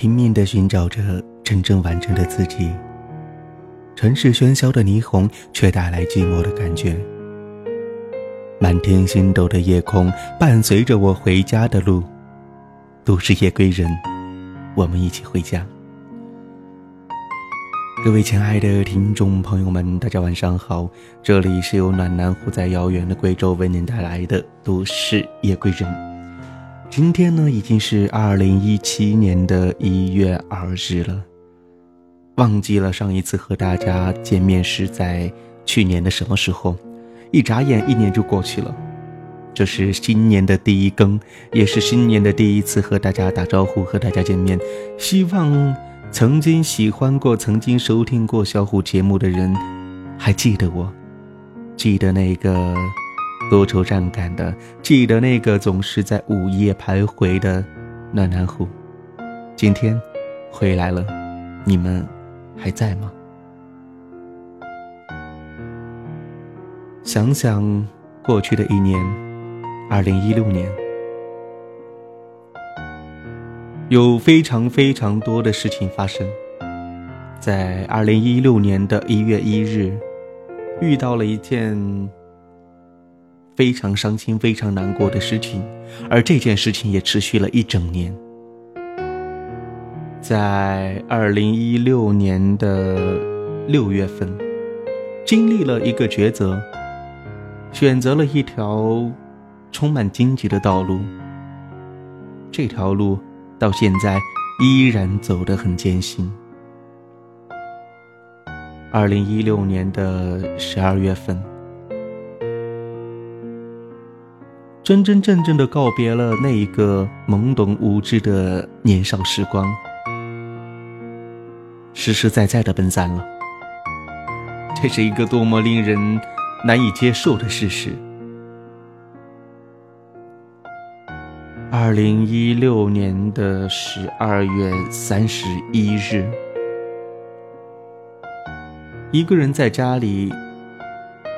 拼命地寻找着真正完整的自己。城市喧嚣的霓虹，却带来寂寞的感觉。满天星斗的夜空，伴随着我回家的路。都市夜归人，我们一起回家。各位亲爱的听众朋友们，大家晚上好，这里是由暖男虎在遥远的贵州为您带来的都市夜归人。今天呢，已经是二零一七年的一月二日了。忘记了上一次和大家见面是在去年的什么时候？一眨眼，一年就过去了。这是新年的第一更，也是新年的第一次和大家打招呼、和大家见面。希望曾经喜欢过、曾经收听过小虎节目的人，还记得我，记得那个多愁善感的，记得那个总是在午夜徘徊的暖男虎。今天回来了，你们。还在吗？想想过去的一年，二零一六年，有非常非常多的事情发生。在二零一六年的一月一日，遇到了一件非常伤心、非常难过的事情，而这件事情也持续了一整年。在二零一六年的六月份，经历了一个抉择，选择了一条充满荆棘的道路。这条路到现在依然走得很艰辛。二零一六年的十二月份，真真正正的告别了那一个懵懂无知的年少时光。实实在在的奔三了，这是一个多么令人难以接受的事实。二零一六年的十二月三十一日，一个人在家里，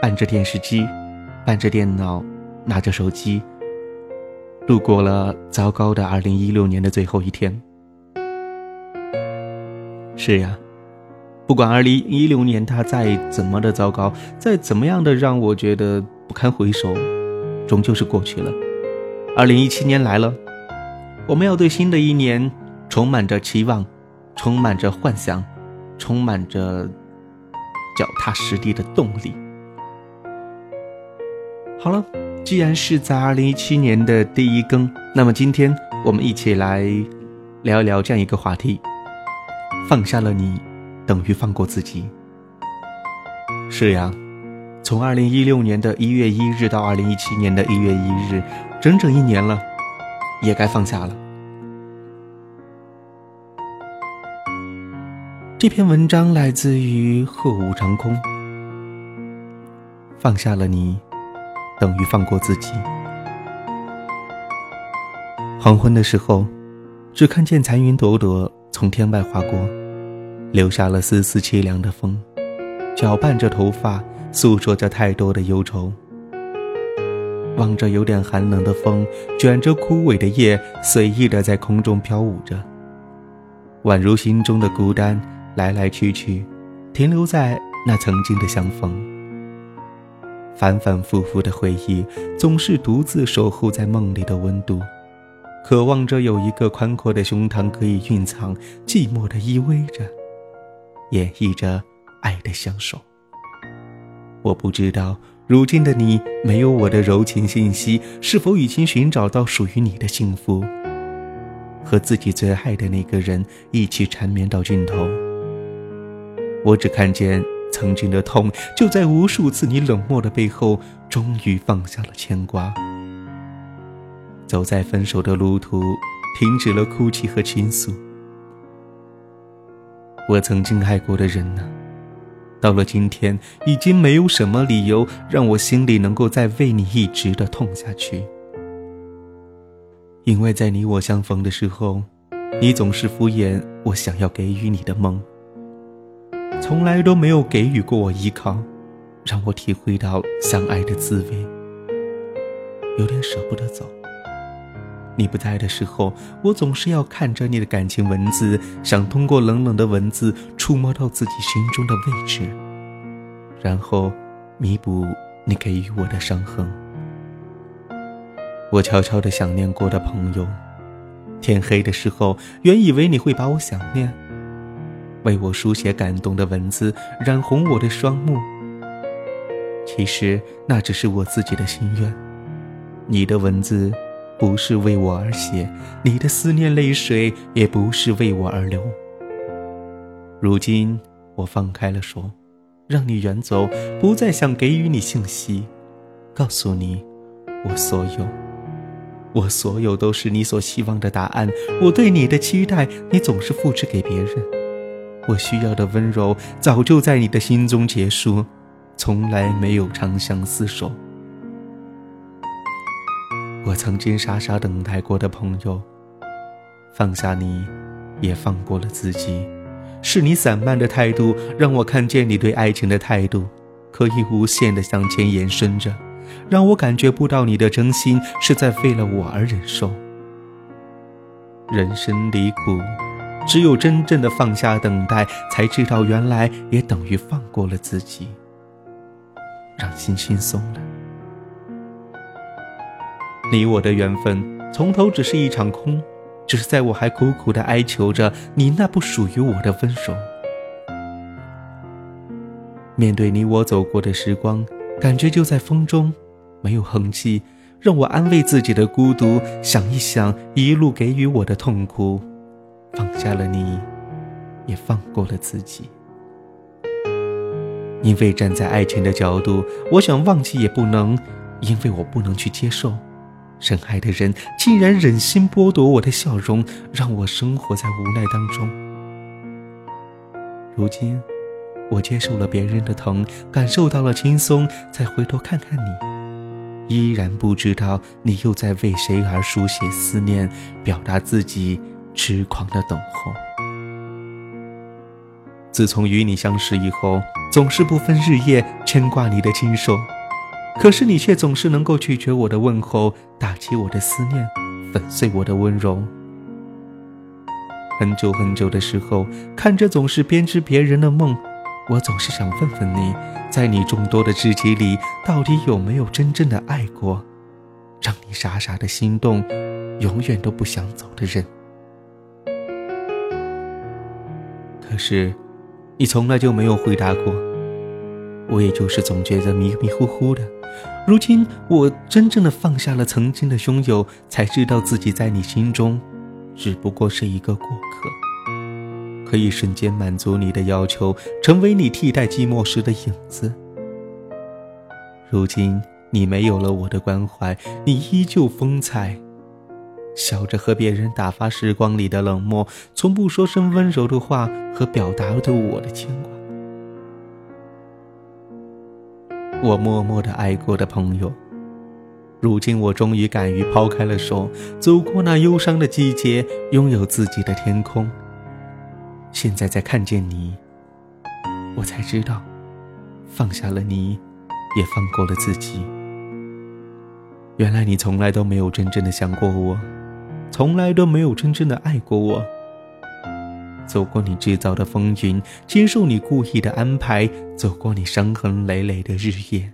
伴着电视机，伴着电脑，拿着手机，度过了糟糕的二零一六年的最后一天。是呀，不管二零一六年它再怎么的糟糕，再怎么样的让我觉得不堪回首，终究是过去了。二零一七年来了，我们要对新的一年充满着期望，充满着幻想，充满着脚踏实地的动力。好了，既然是在二零一七年的第一更，那么今天我们一起来聊一聊这样一个话题。放下了你，等于放过自己。是呀，从二零一六年的一月一日到二零一七年的一月一日，整整一年了，也该放下了。这篇文章来自于鹤舞长空。放下了你，等于放过自己。黄昏的时候，只看见残云朵朵从天外划过。留下了丝丝凄凉的风，搅拌着头发，诉说着太多的忧愁。望着有点寒冷的风，卷着枯萎的叶，随意的在空中飘舞着，宛如心中的孤单，来来去去，停留在那曾经的相逢。反反复复的回忆，总是独自守护在梦里的温度，渴望着有一个宽阔的胸膛可以蕴藏寂寞的依偎着。演绎着爱的相守。我不知道，如今的你没有我的柔情信息，是否已经寻找到属于你的幸福，和自己最爱的那个人一起缠绵到尽头？我只看见曾经的痛，就在无数次你冷漠的背后，终于放下了牵挂。走在分手的路途，停止了哭泣和倾诉。我曾经爱过的人呢？到了今天，已经没有什么理由让我心里能够再为你一直的痛下去。因为在你我相逢的时候，你总是敷衍我想要给予你的梦，从来都没有给予过我依靠，让我体会到相爱的滋味。有点舍不得走，你不在的时候，我总是要看着你的感情文字，想通过冷冷的文字触摸到自己心中的位置，然后弥补你给予我的伤痕。我悄悄地想念过的朋友，天黑的时候，原以为你会把我想念，为我书写感动的文字，染红我的双目。其实那只是我自己的心愿，你的文字。不是为我而写，你的思念泪水也不是为我而流。如今我放开了手，让你远走，不再想给予你信息，告诉你，我所有，我所有都是你所希望的答案。我对你的期待，你总是复制给别人。我需要的温柔，早就在你的心中结束，从来没有长相厮守。我曾经傻傻等待过的朋友，放下你，也放过了自己。是你散漫的态度，让我看见你对爱情的态度，可以无限的向前延伸着，让我感觉不到你的真心是在为了我而忍受。人生离苦，只有真正的放下等待，才知道原来也等于放过了自己，让心轻松了。你我的缘分从头只是一场空，只是在我还苦苦的哀求着你那不属于我的分手。面对你我走过的时光，感觉就在风中，没有痕迹，让我安慰自己的孤独。想一想一路给予我的痛苦，下了你，也放过了自己。因为站在爱情的角度，我想忘记也不能，因为我不能去接受。深爱的人竟然忍心剥夺我的笑容，让我生活在无奈当中。如今，我接受了别人的疼，感受到了轻松，再回头看看你，依然不知道你又在为谁而书写思念，表达自己痴狂的等候。自从与你相识以后，总是不分日夜牵挂你的亲手。可是你却总是能够拒绝我的问候，打击我的思念，粉碎我的温柔。很久很久的时候，看着总是编织别人的梦，我总是想问问你，在你众多的知己里，到底有没有真正的爱过，让你傻傻的心动，永远都不想走的人？是，你从来就没有回答过。我也就是总觉得迷迷糊糊的，如今我真正的放下了曾经的拥有，才知道自己在你心中，只不过是一个过客，可以瞬间满足你的要求，成为你替代寂寞时的影子。如今你没有了我的关怀，你依旧风采，笑着和别人打发时光里的冷漠，从不说声温柔的话和表达对我的牵挂。我默默的爱过的朋友，如今我终于敢于抛开了手，走过那忧伤的季节，拥有自己的天空。现在再看见你，我才知道，放下了你，也放过了自己。原来你从来都没有真正的想过我，从来都没有真正的爱过我。走过你制造的风云，接受你故意的安排，走过你伤痕累累的日夜。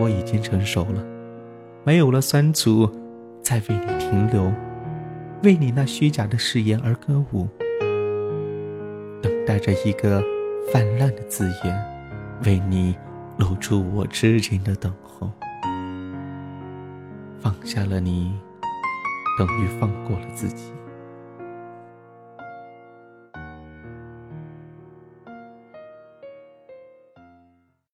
我已经成熟了，没有了酸楚，再为你停留，为你那虚假的誓言而歌舞，等待着一个泛滥的字眼，为你露出我痴情的等候。放下了你，等于放过了自己。